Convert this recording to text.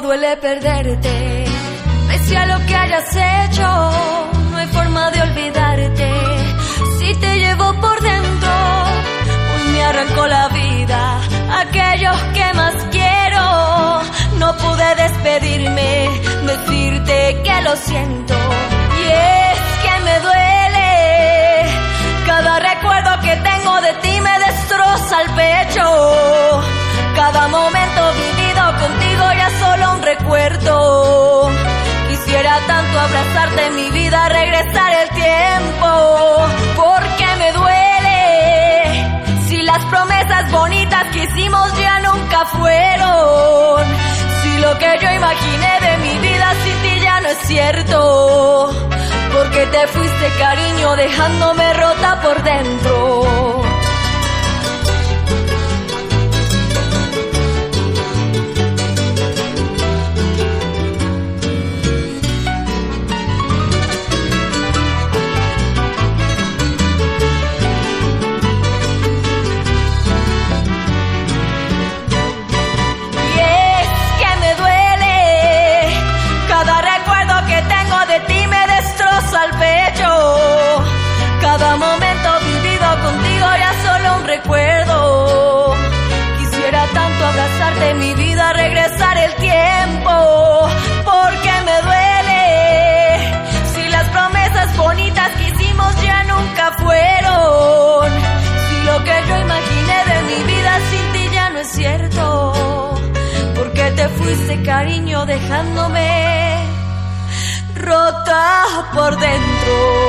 duele perderte. Pese a lo que hayas hecho, no hay forma de olvidarte. Si te llevo por dentro, hoy me arrancó la vida. Aquellos que más quiero, no pude despedirme, decirte que lo siento. Abrazarte mi vida, regresar el tiempo, porque me duele. Si las promesas bonitas que hicimos ya nunca fueron. Si lo que yo imaginé de mi vida sin ti ya no es cierto. Porque te fuiste cariño dejándome rota por dentro. Momento vivido contigo ya solo un recuerdo. Quisiera tanto abrazarte mi vida, regresar el tiempo. Porque me duele. Si las promesas bonitas que hicimos ya nunca fueron. Si lo que yo imaginé de mi vida sin ti ya no es cierto. Porque te fuiste cariño dejándome rota por dentro.